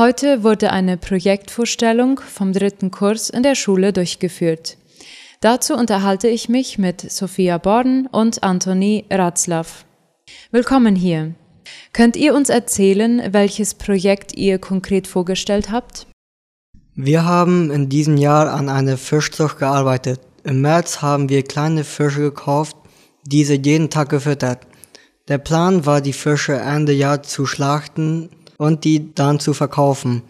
Heute wurde eine Projektvorstellung vom dritten Kurs in der Schule durchgeführt. Dazu unterhalte ich mich mit Sophia Borden und Antoni Ratzlaff. Willkommen hier. Könnt ihr uns erzählen, welches Projekt ihr konkret vorgestellt habt? Wir haben in diesem Jahr an einer Fischzucht gearbeitet. Im März haben wir kleine Fische gekauft, diese jeden Tag gefüttert. Der Plan war, die Fische Ende Jahr zu schlachten und die dann zu verkaufen.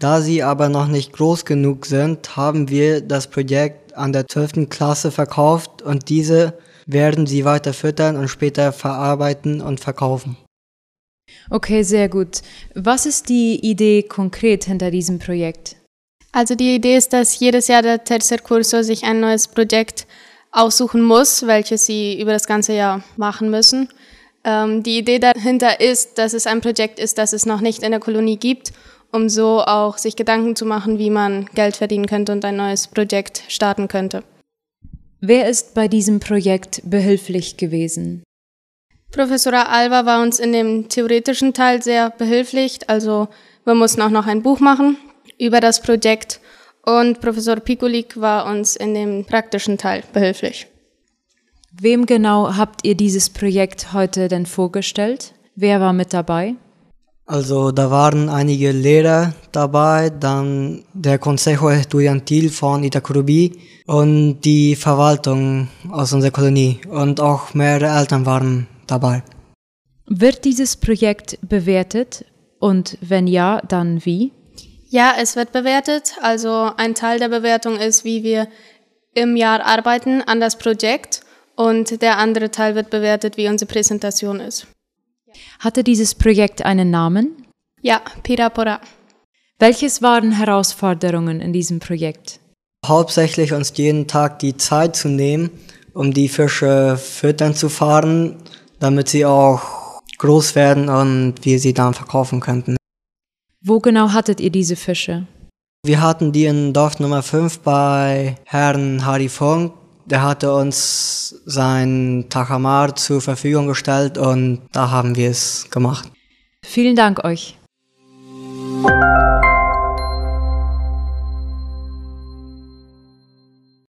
Da sie aber noch nicht groß genug sind, haben wir das Projekt an der 12. Klasse verkauft und diese werden sie weiter füttern und später verarbeiten und verkaufen. Okay, sehr gut. Was ist die Idee konkret hinter diesem Projekt? Also die Idee ist, dass jedes Jahr der Tercer Curso sich ein neues Projekt aussuchen muss, welches sie über das ganze Jahr machen müssen. Ähm, die Idee dahinter ist, dass es ein Projekt ist, das es noch nicht in der Kolonie gibt, um so auch sich Gedanken zu machen, wie man Geld verdienen könnte und ein neues Projekt starten könnte. Wer ist bei diesem Projekt behilflich gewesen? Professor Alva war uns in dem theoretischen Teil sehr behilflich, also wir mussten auch noch ein Buch machen über das Projekt und Professor Pikulik war uns in dem praktischen Teil behilflich. Wem genau habt ihr dieses Projekt heute denn vorgestellt? Wer war mit dabei? Also da waren einige Lehrer dabei, dann der Consejo Estudiantil von Itacurubi und die Verwaltung aus unserer Kolonie und auch mehrere Eltern waren dabei. Wird dieses Projekt bewertet und wenn ja, dann wie? Ja, es wird bewertet. Also ein Teil der Bewertung ist, wie wir im Jahr arbeiten an das Projekt und der andere Teil wird bewertet, wie unsere Präsentation ist. Hatte dieses Projekt einen Namen? Ja, Pirapora. Welches waren Herausforderungen in diesem Projekt? Hauptsächlich uns jeden Tag die Zeit zu nehmen, um die Fische füttern zu fahren, damit sie auch groß werden und wir sie dann verkaufen könnten. Wo genau hattet ihr diese Fische? Wir hatten die in Dorf Nummer 5 bei Herrn Harry Funk der hatte uns sein Takamar zur Verfügung gestellt und da haben wir es gemacht. Vielen Dank euch.